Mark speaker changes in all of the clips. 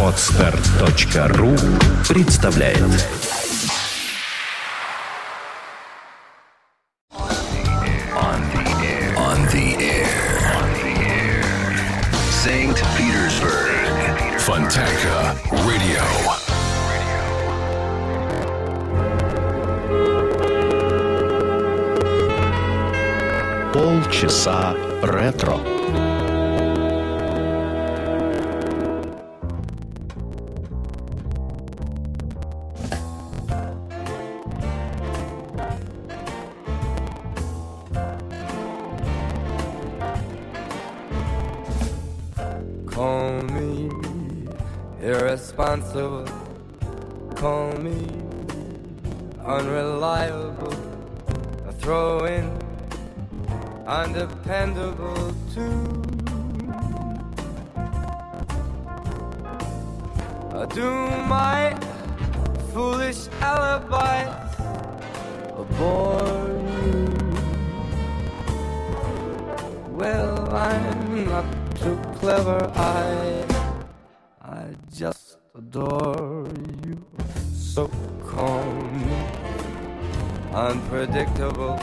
Speaker 1: Отстар.ру представляет On the air. On the air. St. Petersburg. Fontanka Radio. Полчаса ретро.
Speaker 2: Uh, Do my foolish alibis bore you? Well, I'm not too clever. I, I just adore you. So calm, unpredictable.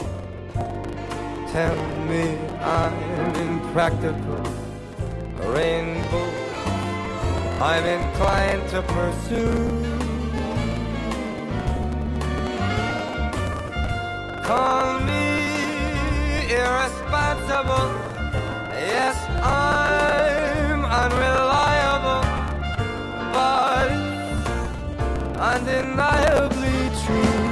Speaker 2: Tell me I'm impractical. I'm inclined to pursue. Call me irresponsible. Yes, I'm unreliable, but undeniably true.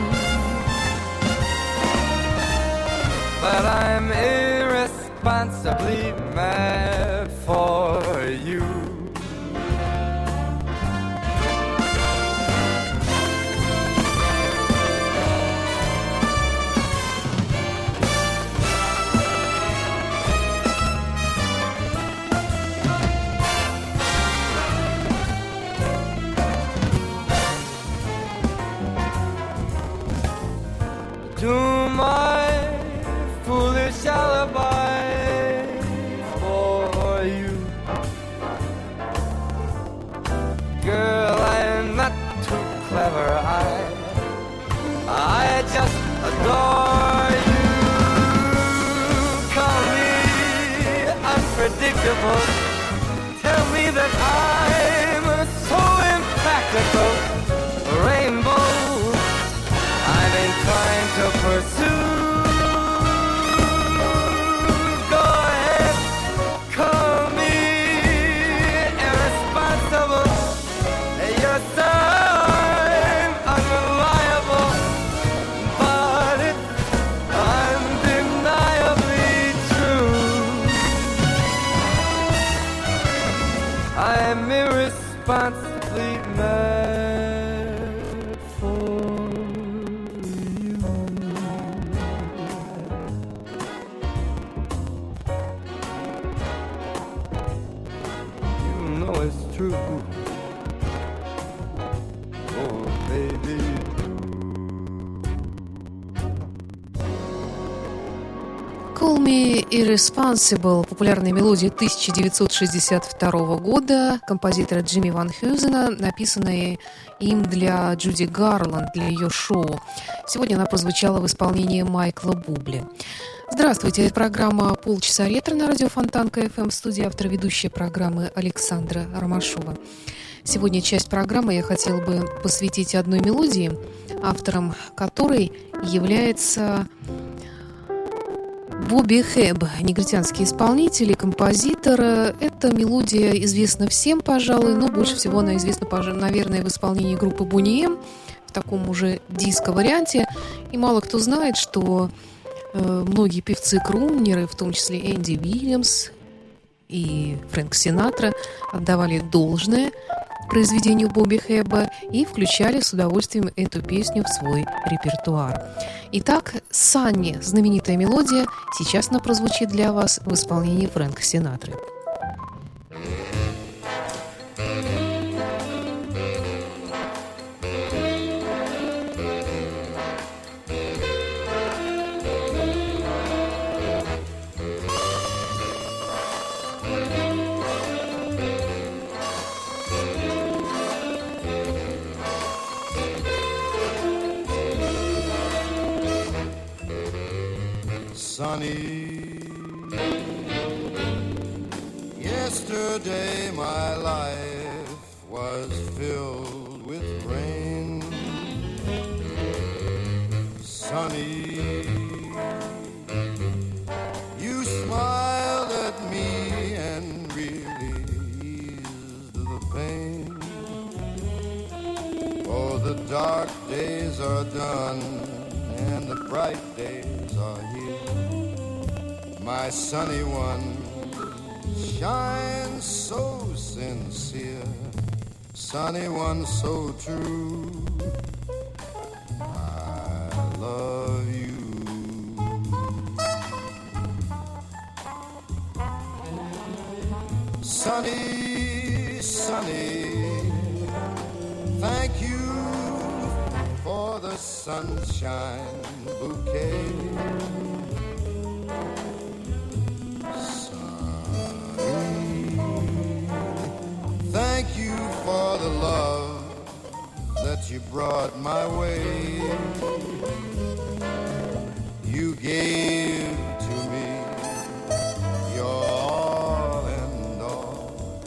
Speaker 2: But I'm irresponsibly mad unpredictable. Irresponsible,
Speaker 3: популярная мелодия 1962 года композитора Джимми Ван Хьюзена, написанная им для Джуди Гарланд, для ее шоу. Сегодня она прозвучала в исполнении Майкла Бубли. Здравствуйте, это программа «Полчаса ретро» на радио Фонтанка в студии автор ведущей программы Александра Ромашова. Сегодня часть программы я хотела бы посвятить одной мелодии, автором которой является Бобби Хэб, негритянский исполнитель и композитор. Эта мелодия известна всем, пожалуй, но больше всего она известна, наверное, в исполнении группы Бонни М в таком уже диско-варианте. И мало кто знает, что э, многие певцы-крумнеры, в том числе Энди Уильямс и Фрэнк Синатра, отдавали должное произведению Бобби Хэбба и включали с удовольствием эту песню в свой репертуар. Итак, «Санни» – знаменитая мелодия, сейчас она прозвучит для вас в исполнении Фрэнка Синатры.
Speaker 4: Sunny. Sunny one shines so sincere, sunny one so true. I love you. Sunny, sunny, thank you for the sunshine bouquet. You brought my way. You gave to me your all and all.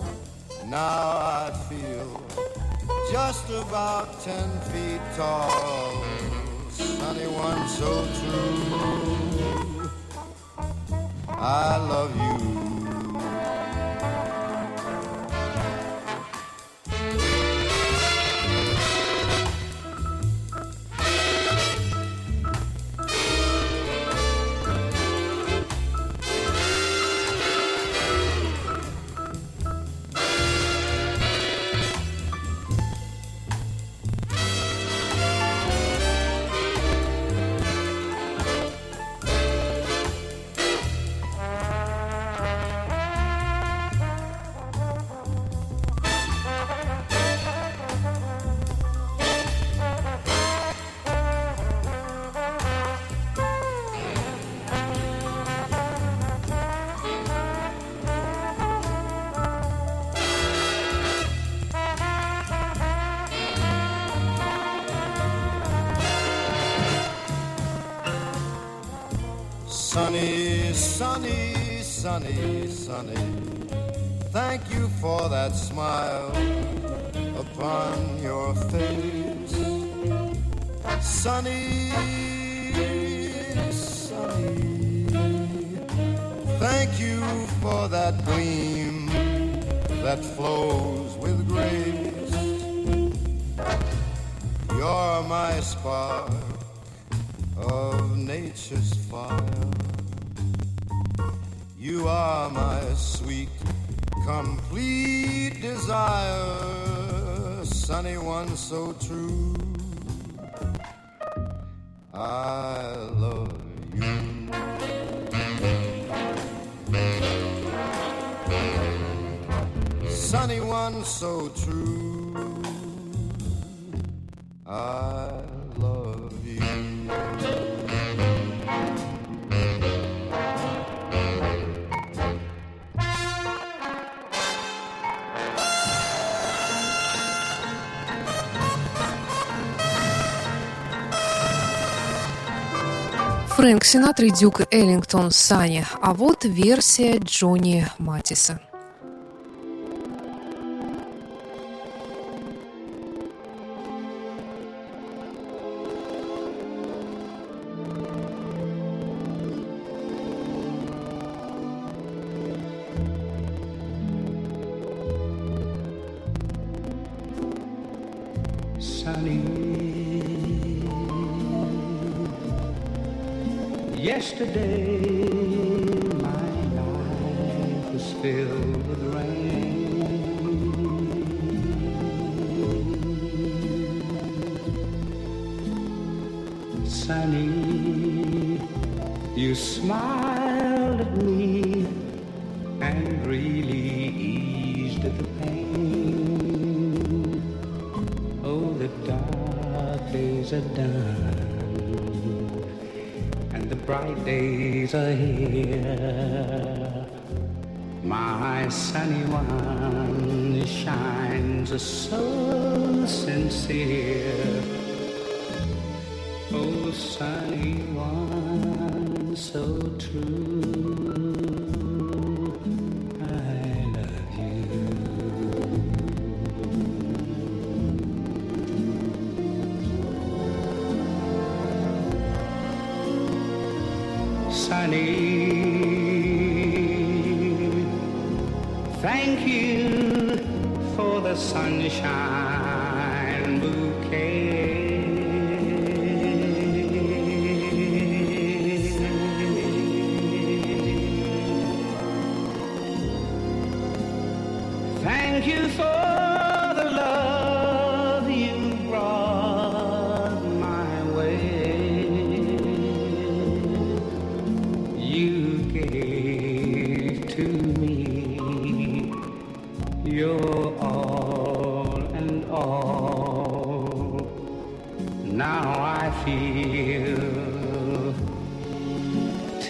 Speaker 4: Now I feel just about ten feet tall. Sunny one so true. I love you. Sunny, sunny, sunny. Thank you for that smile upon your face. Sunny, sunny. Thank you for that gleam that flows with grace. You're my spark of nature's fire. You are my sweet, complete desire, sunny one so true. I love you. Sunny one so true. I
Speaker 5: Фрэнк Синатра и Дюк Эллингтон Сани. А вот версия Джонни Матиса.
Speaker 6: Days are here. My sunny one shines so sincere. Oh, sunny one.
Speaker 5: so true. Your all and all. Now I feel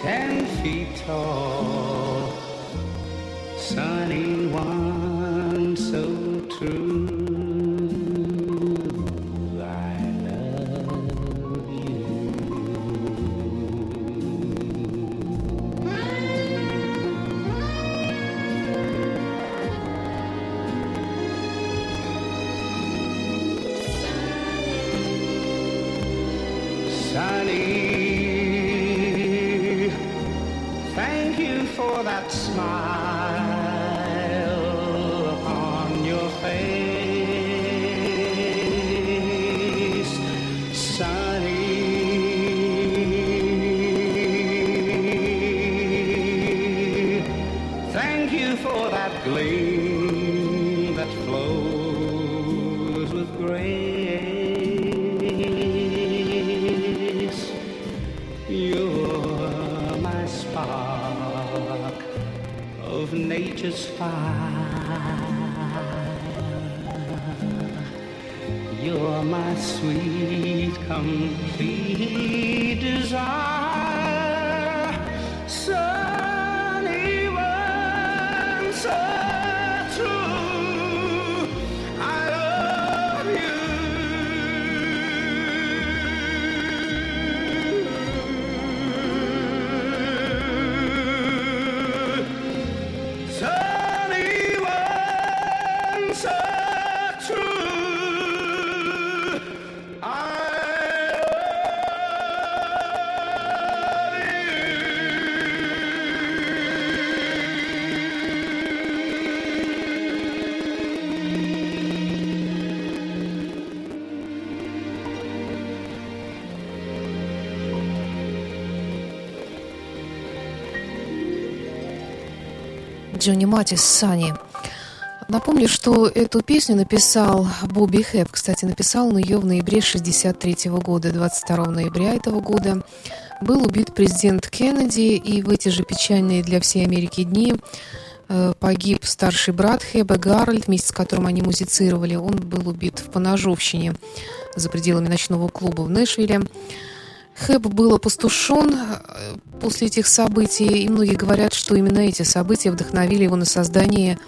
Speaker 5: ten feet tall for
Speaker 3: Джонни Матис Сани. Напомню, что эту песню написал Бобби Хэп. Кстати, написал он ее в ноябре 63 года. 22 ноября этого года был убит президент Кеннеди, и в эти же печальные для всей Америки дни э, погиб старший брат Хэба Гарольд, вместе с которым они музицировали. Он был убит в поножовщине за пределами ночного клуба в Нэшвилле. Хэб был опустошен э, после этих событий, и многие говорят, что именно эти события вдохновили его на создание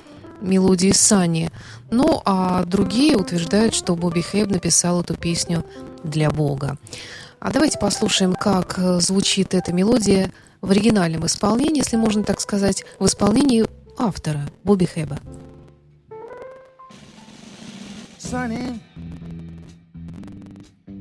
Speaker 3: мелодии Сани. Ну, а другие утверждают, что Бобби Хэб написал эту песню для Бога. А давайте послушаем, как э, звучит эта мелодия в оригинальном исполнении, если можно так сказать, в исполнении автора Бобби Хэба.
Speaker 7: Sunny,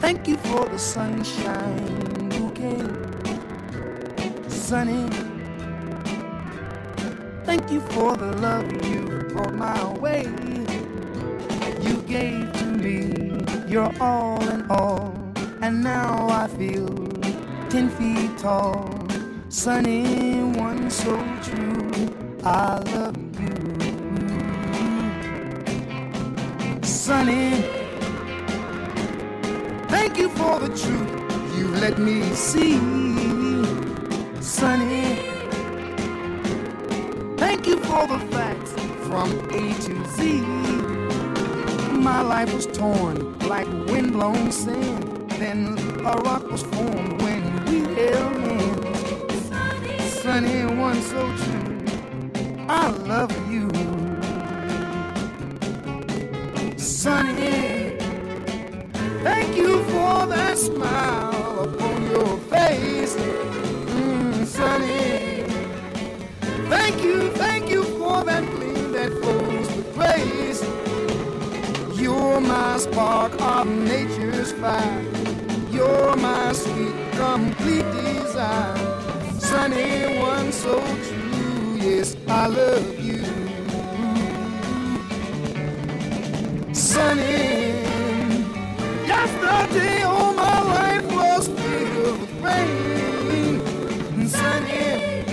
Speaker 7: thank you for the sunshine you bouquet. Sunny, thank you for the love you brought my way. You gave to me your all in all, and now I feel ten feet tall. Sunny, one so true. I love you. Sunny, thank you for the truth you let me see. Sunny. thank you for the facts from A to Z. My life was torn like windblown sand. Then a rock was formed when we held hands. Sunny, Sunny one so true. I love you. Sunny, thank you for that smile upon your face. Mm, Sunny, thank you, thank you for that gleam that flows with grace. You're my spark of nature's fire. You're my sweet, complete desire. Sunny, one so true. Yes, I love you. Sunny, all my life was filled with rain. Sunny,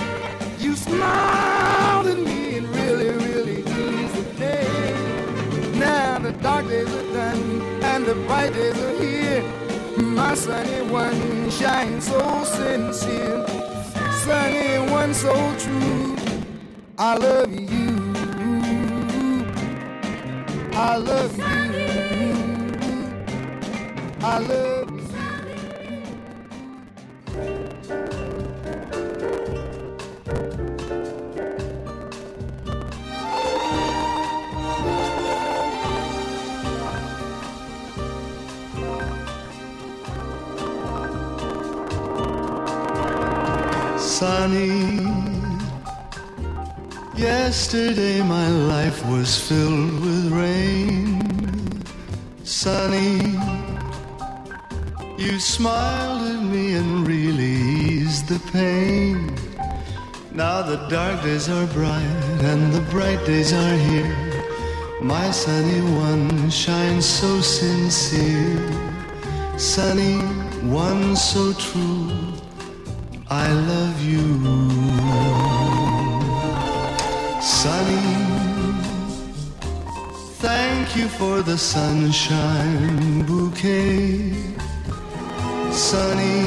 Speaker 7: you smiled at me and really, really eased the pain. Now the dark days are done and the bright days are here. My sunny one shines so sincere, sunny one so true. I love you. I love you. I love you.
Speaker 8: Sunny, yesterday my life was filled with rain. Sunny, you smiled at me and really eased the pain. Now the dark days are bright and the bright days are here. My sunny one shines so sincere. Sunny one so true. I love you. Sunny, thank you for the sunshine bouquet. Sunny,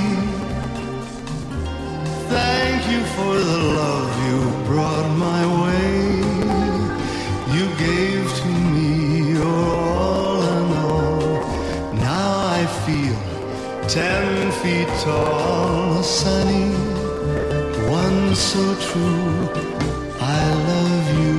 Speaker 8: thank you for the love you brought my way. You gave to me your all and all. Now I feel ten feet tall, sunny, one so true. I love you.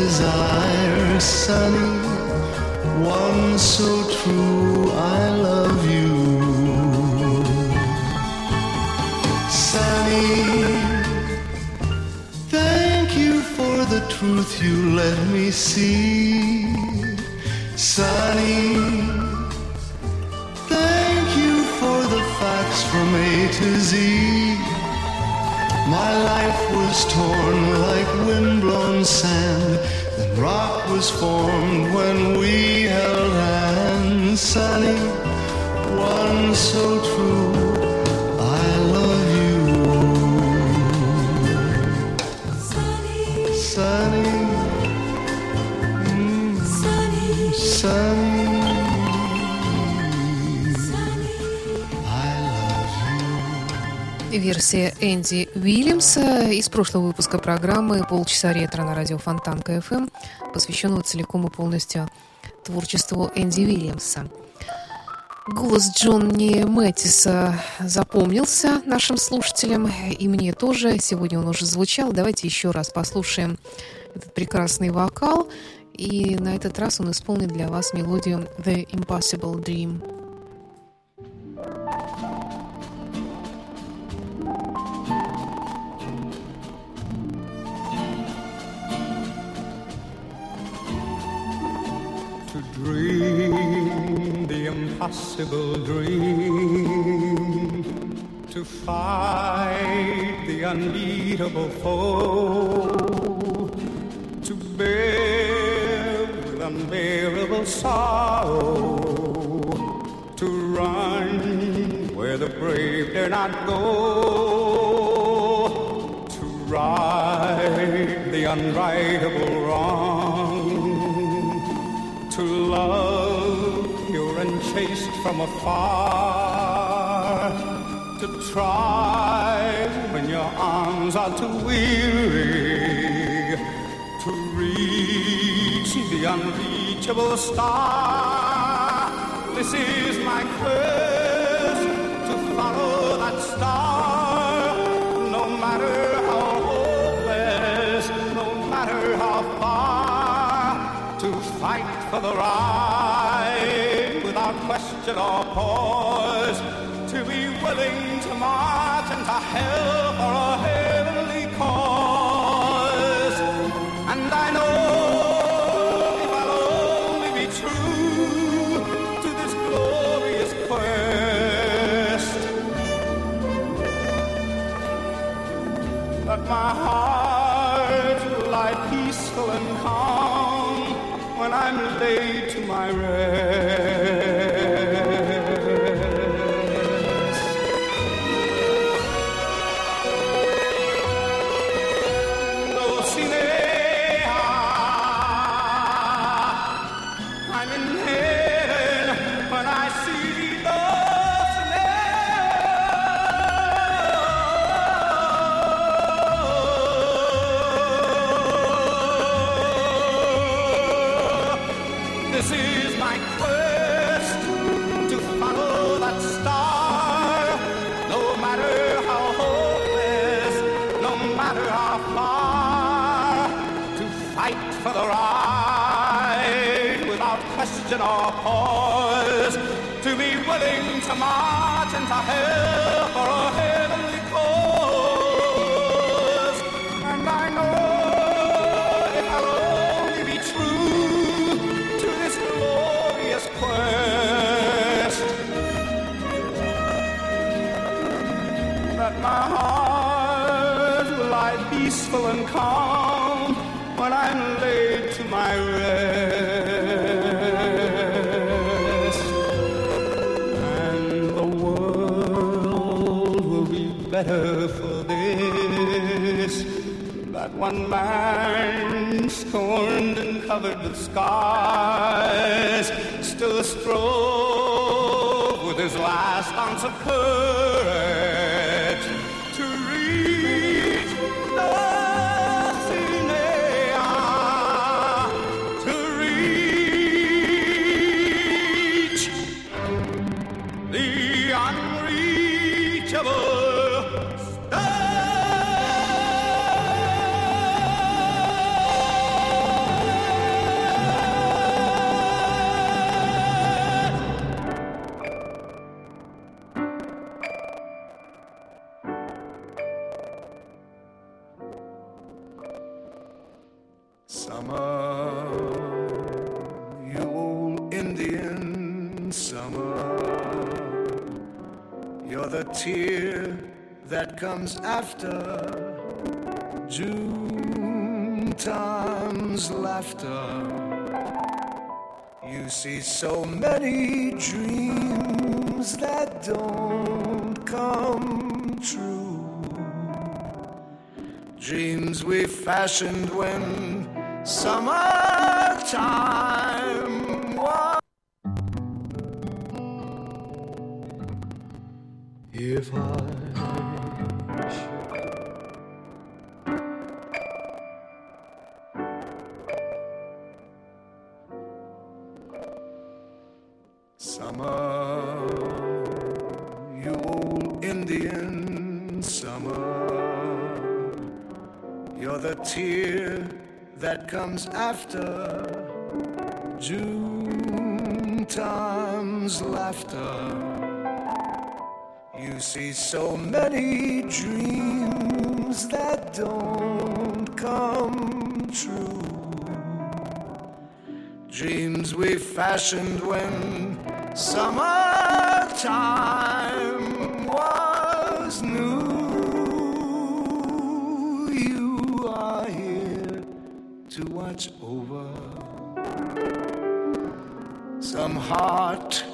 Speaker 8: Desire, sunny. One so true, I love you. Sunny, thank you for the truth you let me see. Sunny, thank you for the facts from A to Z. My life was torn like windblown sand. Then rock was formed when we held hands. Sunny, one so true. I love you. Sunny, mm, sunny. I
Speaker 3: Версия Энди Уильямса из прошлого выпуска программы «Полчаса ретро» на радио Фонтан КФМ, посвященного целиком и полностью творчеству Энди Уильямса. Голос Джонни Мэттиса запомнился нашим слушателям, и мне тоже. Сегодня он уже звучал. Давайте еще раз послушаем этот прекрасный вокал И на этот раз он исполнит для вас мелодию The Impossible Dream.
Speaker 5: Impossible dream, to fight the unbeatable foe, to bear with unbearable sorrow, to run where the brave dare not go, to right the unrightable wrong to love and from afar, to try when your arms are too weary, to reach the unreachable star. This is my quest to follow that star, no matter how hopeless, no matter how far to fight for the right pause, to be willing to march into hell for a heavenly cause. And I know if I'll only be true to this glorious quest, that my heart will lie peaceful and calm when I'm laid to my rest. March into and covered
Speaker 8: comes after June time's laughter. You see so many dreams that don't come true. Dreams we fashioned when summertime Summer, you old Indian summer, you're the tear
Speaker 9: that comes after June time's laughter. You see so many dreams that don't come true. Dreams we fashioned when summertime was new. You are here to watch over some heart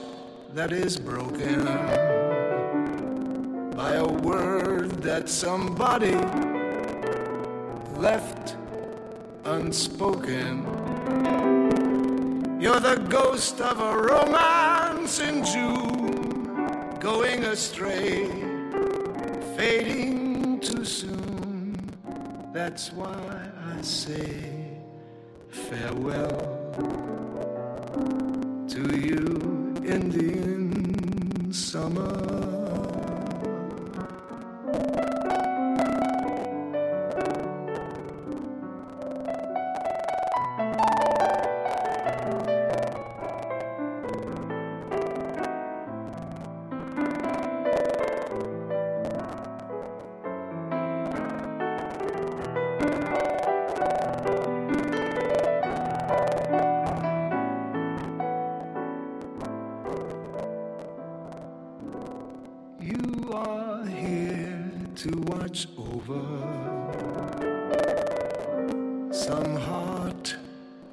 Speaker 9: that is broken by a word that somebody left unspoken. You're the ghost of a romance in June, going astray, fading too soon. That's why I say farewell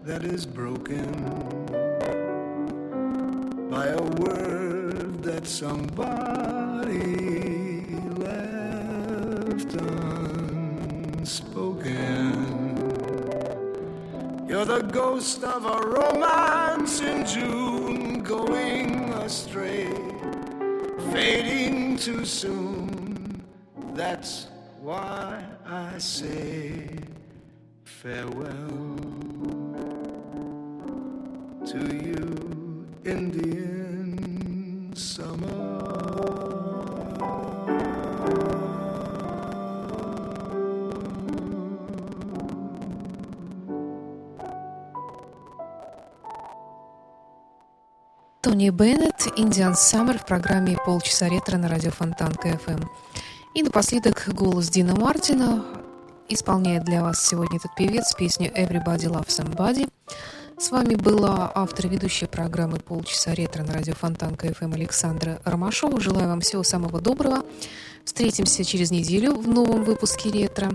Speaker 9: that is broken by a word that somebody left unspoken. You're the ghost of a romance in June going astray fading too soon. That's why I say farewell
Speaker 3: Тони Беннет, Индиан Саммер в программе «Полчаса ретро» на радио Фонтан КФМ. И напоследок голос Дина Мартина исполняет для вас сегодня этот певец песню «Everybody Loves Somebody». С вами была автор и ведущая программы «Полчаса ретро» на радио Фонтан КФМ Александра Ромашова. Желаю вам всего самого доброго. Встретимся через неделю в новом выпуске «Ретро».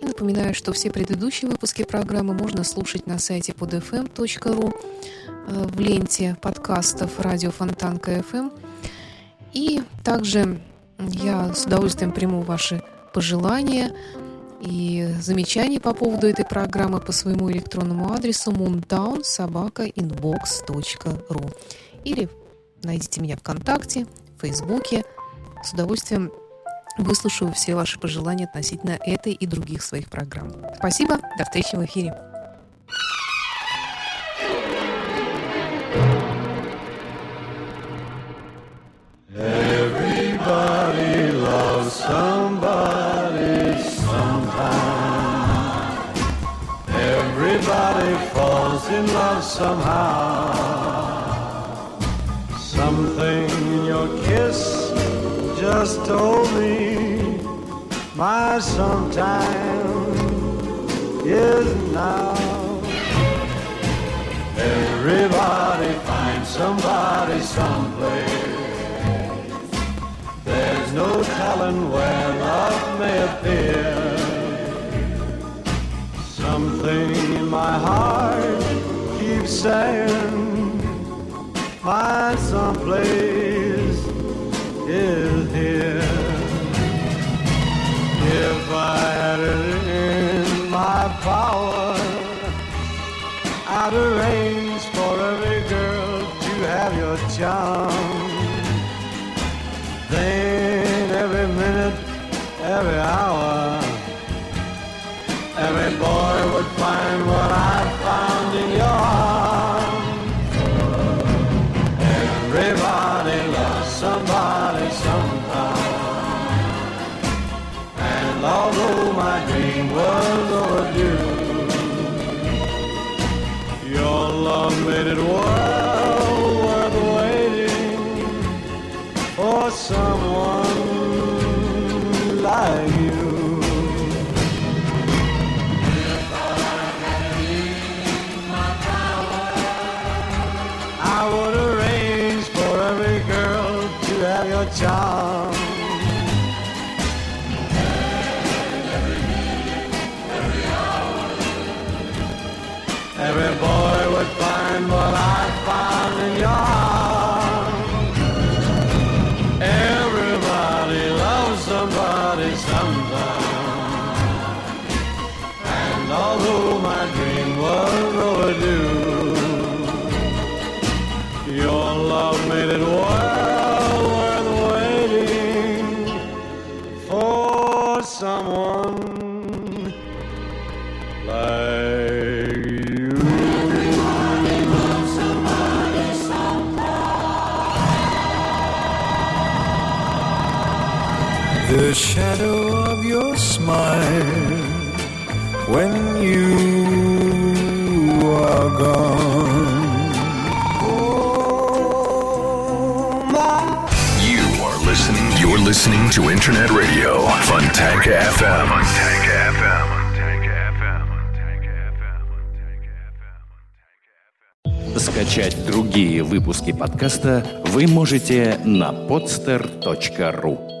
Speaker 3: И напоминаю, что все предыдущие выпуски программы можно слушать на сайте podfm.ru э, в ленте подкастов «Радио Фонтан КФМ». И также я с удовольствием приму ваши пожелания и замечания по поводу этой программы по своему электронному адресу moontown.inbox.ru или найдите меня ВКонтакте, в Фейсбуке. С удовольствием выслушаю все ваши пожелания относительно этой и других своих программ. Спасибо, до встречи в эфире.
Speaker 9: Everybody loves somebody sometime. Everybody falls in love somehow. Just told me my sometime is now. Everybody finds somebody someplace. There's no telling where love may appear. Something in my heart keeps saying my someplace is here. If I had it in my power, I'd arrange for every girl to have your charm. Then every minute, every hour,
Speaker 10: have your charm. Every boy would find what I found in your arms. Everybody loves somebody sometime. And although someone like you.
Speaker 11: The shadow of your smile when you are gone.
Speaker 1: Listening. To Internet Radio Fontanka FM. Fontanka FM.
Speaker 12: Скачать другие выпуски подкаста вы можете на podster.ru.